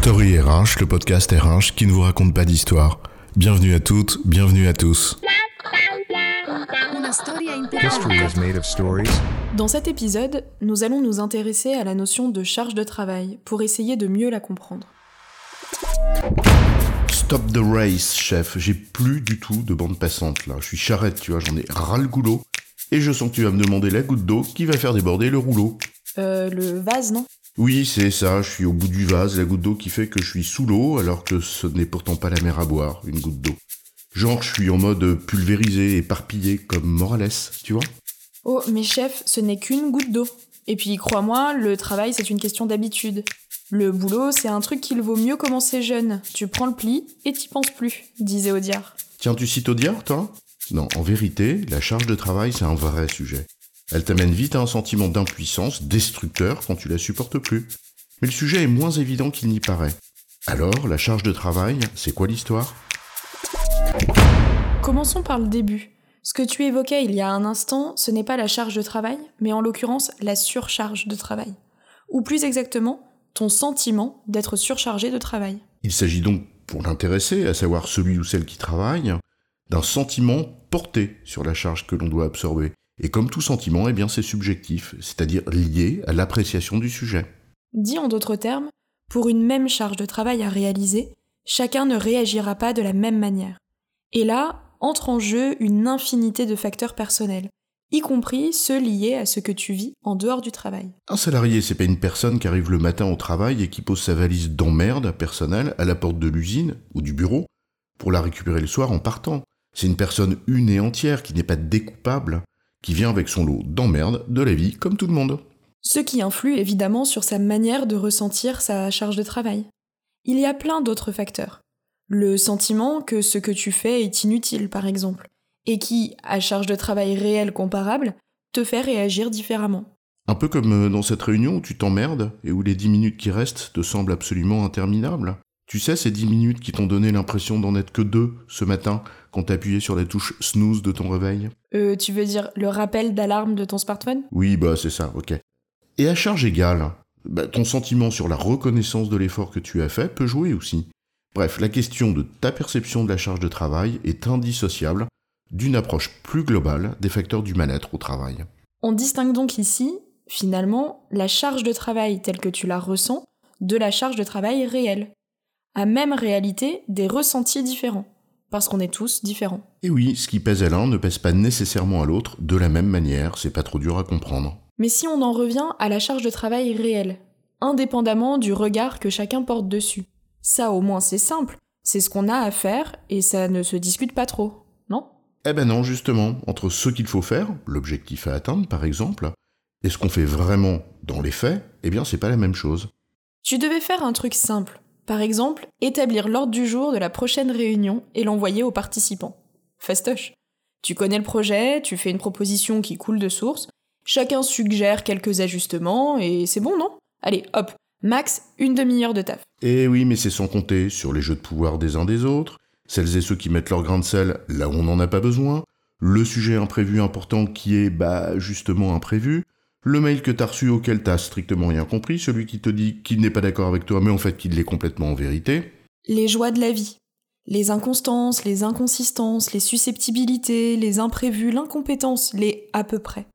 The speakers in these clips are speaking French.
Story RH, le podcast RH qui ne vous raconte pas d'histoire. Bienvenue à toutes, bienvenue à tous. History is made of stories. Dans cet épisode, nous allons nous intéresser à la notion de charge de travail pour essayer de mieux la comprendre. Stop the race, chef. J'ai plus du tout de bande passante là. Je suis charrette, tu vois, j'en ai ras le goulot. Et je sens que tu vas me demander la goutte d'eau qui va faire déborder le rouleau. Euh, le vase, non? Oui, c'est ça, je suis au bout du vase, la goutte d'eau qui fait que je suis sous l'eau alors que ce n'est pourtant pas la mer à boire, une goutte d'eau. Genre, je suis en mode pulvérisé, éparpillé comme Morales, tu vois Oh, mais chef, ce n'est qu'une goutte d'eau. Et puis, crois-moi, le travail, c'est une question d'habitude. Le boulot, c'est un truc qu'il vaut mieux commencer jeune. Tu prends le pli et t'y penses plus, disait Audiard. Tiens, tu cites Audiard, toi? Non, en vérité, la charge de travail, c'est un vrai sujet. Elle t'amène vite à un sentiment d'impuissance destructeur quand tu la supportes plus. Mais le sujet est moins évident qu'il n'y paraît. Alors, la charge de travail, c'est quoi l'histoire? Commençons par le début. Ce que tu évoquais il y a un instant, ce n'est pas la charge de travail, mais en l'occurrence la surcharge de travail. Ou plus exactement, ton sentiment d'être surchargé de travail. Il s'agit donc, pour l'intéressé, à savoir celui ou celle qui travaille, d'un sentiment porté sur la charge que l'on doit absorber. Et comme tout sentiment, eh bien c'est subjectif, c'est-à-dire lié à l'appréciation du sujet. Dit en d'autres termes, pour une même charge de travail à réaliser, chacun ne réagira pas de la même manière. Et là, entre en jeu une infinité de facteurs personnels, y compris ceux liés à ce que tu vis en dehors du travail. Un salarié, c'est pas une personne qui arrive le matin au travail et qui pose sa valise d'emmerde personnelle à la porte de l'usine ou du bureau pour la récupérer le soir en partant. C'est une personne une et entière qui n'est pas découpable, qui vient avec son lot d'emmerde de la vie comme tout le monde. Ce qui influe évidemment sur sa manière de ressentir sa charge de travail. Il y a plein d'autres facteurs. Le sentiment que ce que tu fais est inutile, par exemple, et qui, à charge de travail réelle comparable, te fait réagir différemment. Un peu comme euh, dans cette réunion où tu t'emmerdes et où les dix minutes qui restent te semblent absolument interminables. Tu sais, ces dix minutes qui t'ont donné l'impression d'en être que deux ce matin quand t'as appuyé sur la touche snooze de ton réveil Euh, tu veux dire le rappel d'alarme de ton smartphone? Oui, bah c'est ça, ok. Et à charge égale, bah, ton sentiment sur la reconnaissance de l'effort que tu as fait peut jouer aussi. Bref, la question de ta perception de la charge de travail est indissociable d'une approche plus globale des facteurs du mal-être au travail. On distingue donc ici, finalement, la charge de travail telle que tu la ressens de la charge de travail réelle. À même réalité, des ressentis différents, parce qu'on est tous différents. Et oui, ce qui pèse à l'un ne pèse pas nécessairement à l'autre de la même manière, c'est pas trop dur à comprendre. Mais si on en revient à la charge de travail réelle, indépendamment du regard que chacun porte dessus, ça au moins c'est simple, c'est ce qu'on a à faire et ça ne se discute pas trop, non? Eh ben non, justement, entre ce qu'il faut faire, l'objectif à atteindre par exemple, et ce qu'on fait vraiment dans les faits, eh bien c'est pas la même chose. Tu devais faire un truc simple, par exemple, établir l'ordre du jour de la prochaine réunion et l'envoyer aux participants. Fastoche. Tu connais le projet, tu fais une proposition qui coule de source, chacun suggère quelques ajustements et c'est bon, non? Allez, hop, max une demi-heure de taf. Eh oui, mais c'est sans compter sur les jeux de pouvoir des uns des autres, celles et ceux qui mettent leur grain de sel là où on n'en a pas besoin, le sujet imprévu important qui est, bah, justement imprévu, le mail que t'as reçu auquel t'as strictement rien compris, celui qui te dit qu'il n'est pas d'accord avec toi mais en fait qu'il l'est complètement en vérité. Les joies de la vie. Les inconstances, les inconsistances, les susceptibilités, les imprévus, l'incompétence, les à peu près.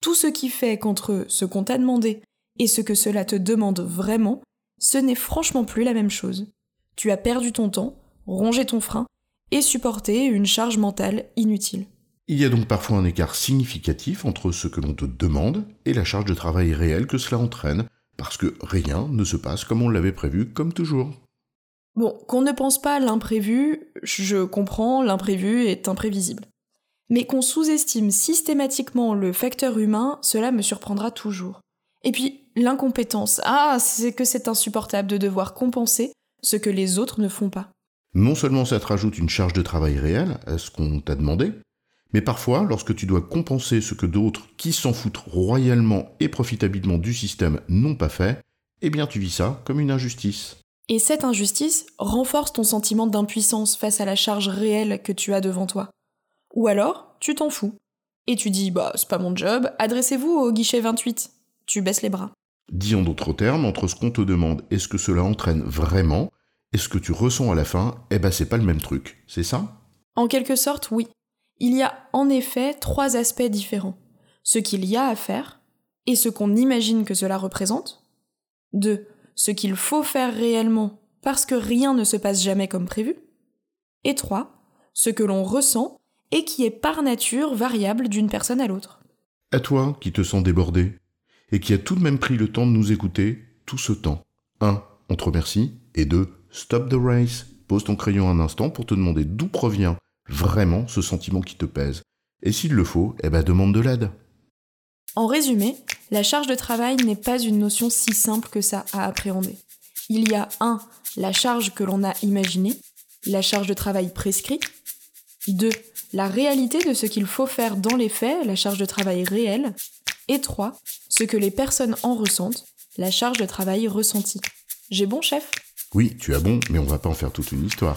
Tout ce qui fait qu'entre ce qu'on t'a demandé et ce que cela te demande vraiment, ce n'est franchement plus la même chose. Tu as perdu ton temps, rongé ton frein et supporté une charge mentale inutile. Il y a donc parfois un écart significatif entre ce que l'on te demande et la charge de travail réelle que cela entraîne, parce que rien ne se passe comme on l'avait prévu, comme toujours. Bon, qu'on ne pense pas à l'imprévu, je comprends, l'imprévu est imprévisible. Mais qu'on sous-estime systématiquement le facteur humain, cela me surprendra toujours. Et puis, l'incompétence, ah, c'est que c'est insupportable de devoir compenser ce que les autres ne font pas. Non seulement ça te rajoute une charge de travail réelle à ce qu'on t'a demandé, mais parfois, lorsque tu dois compenser ce que d'autres qui s'en foutent royalement et profitablement du système n'ont pas fait, eh bien tu vis ça comme une injustice. Et cette injustice renforce ton sentiment d'impuissance face à la charge réelle que tu as devant toi. Ou alors, tu t'en fous. Et tu dis, bah, c'est pas mon job, adressez-vous au guichet 28. Tu baisses les bras. Dit en d'autres termes, entre ce qu'on te demande et ce que cela entraîne vraiment, et ce que tu ressens à la fin, eh ben c'est pas le même truc, c'est ça? En quelque sorte, oui. Il y a en effet trois aspects différents. Ce qu'il y a à faire, et ce qu'on imagine que cela représente. 2. Ce qu'il faut faire réellement parce que rien ne se passe jamais comme prévu. Et 3. Ce que l'on ressent et qui est par nature variable d'une personne à l'autre. À toi qui te sens débordé et qui a tout de même pris le temps de nous écouter tout ce temps. 1. On te remercie. Et 2. Stop the race. Pose ton crayon un instant pour te demander d'où provient vraiment ce sentiment qui te pèse. Et s'il le faut, eh ben demande de l'aide. En résumé, la charge de travail n'est pas une notion si simple que ça à appréhender. Il y a 1. La charge que l'on a imaginée, la charge de travail prescrite. 2. La réalité de ce qu'il faut faire dans les faits, la charge de travail réelle. Et 3. Ce que les personnes en ressentent, la charge de travail ressentie. J'ai bon, chef? Oui, tu as bon, mais on va pas en faire toute une histoire.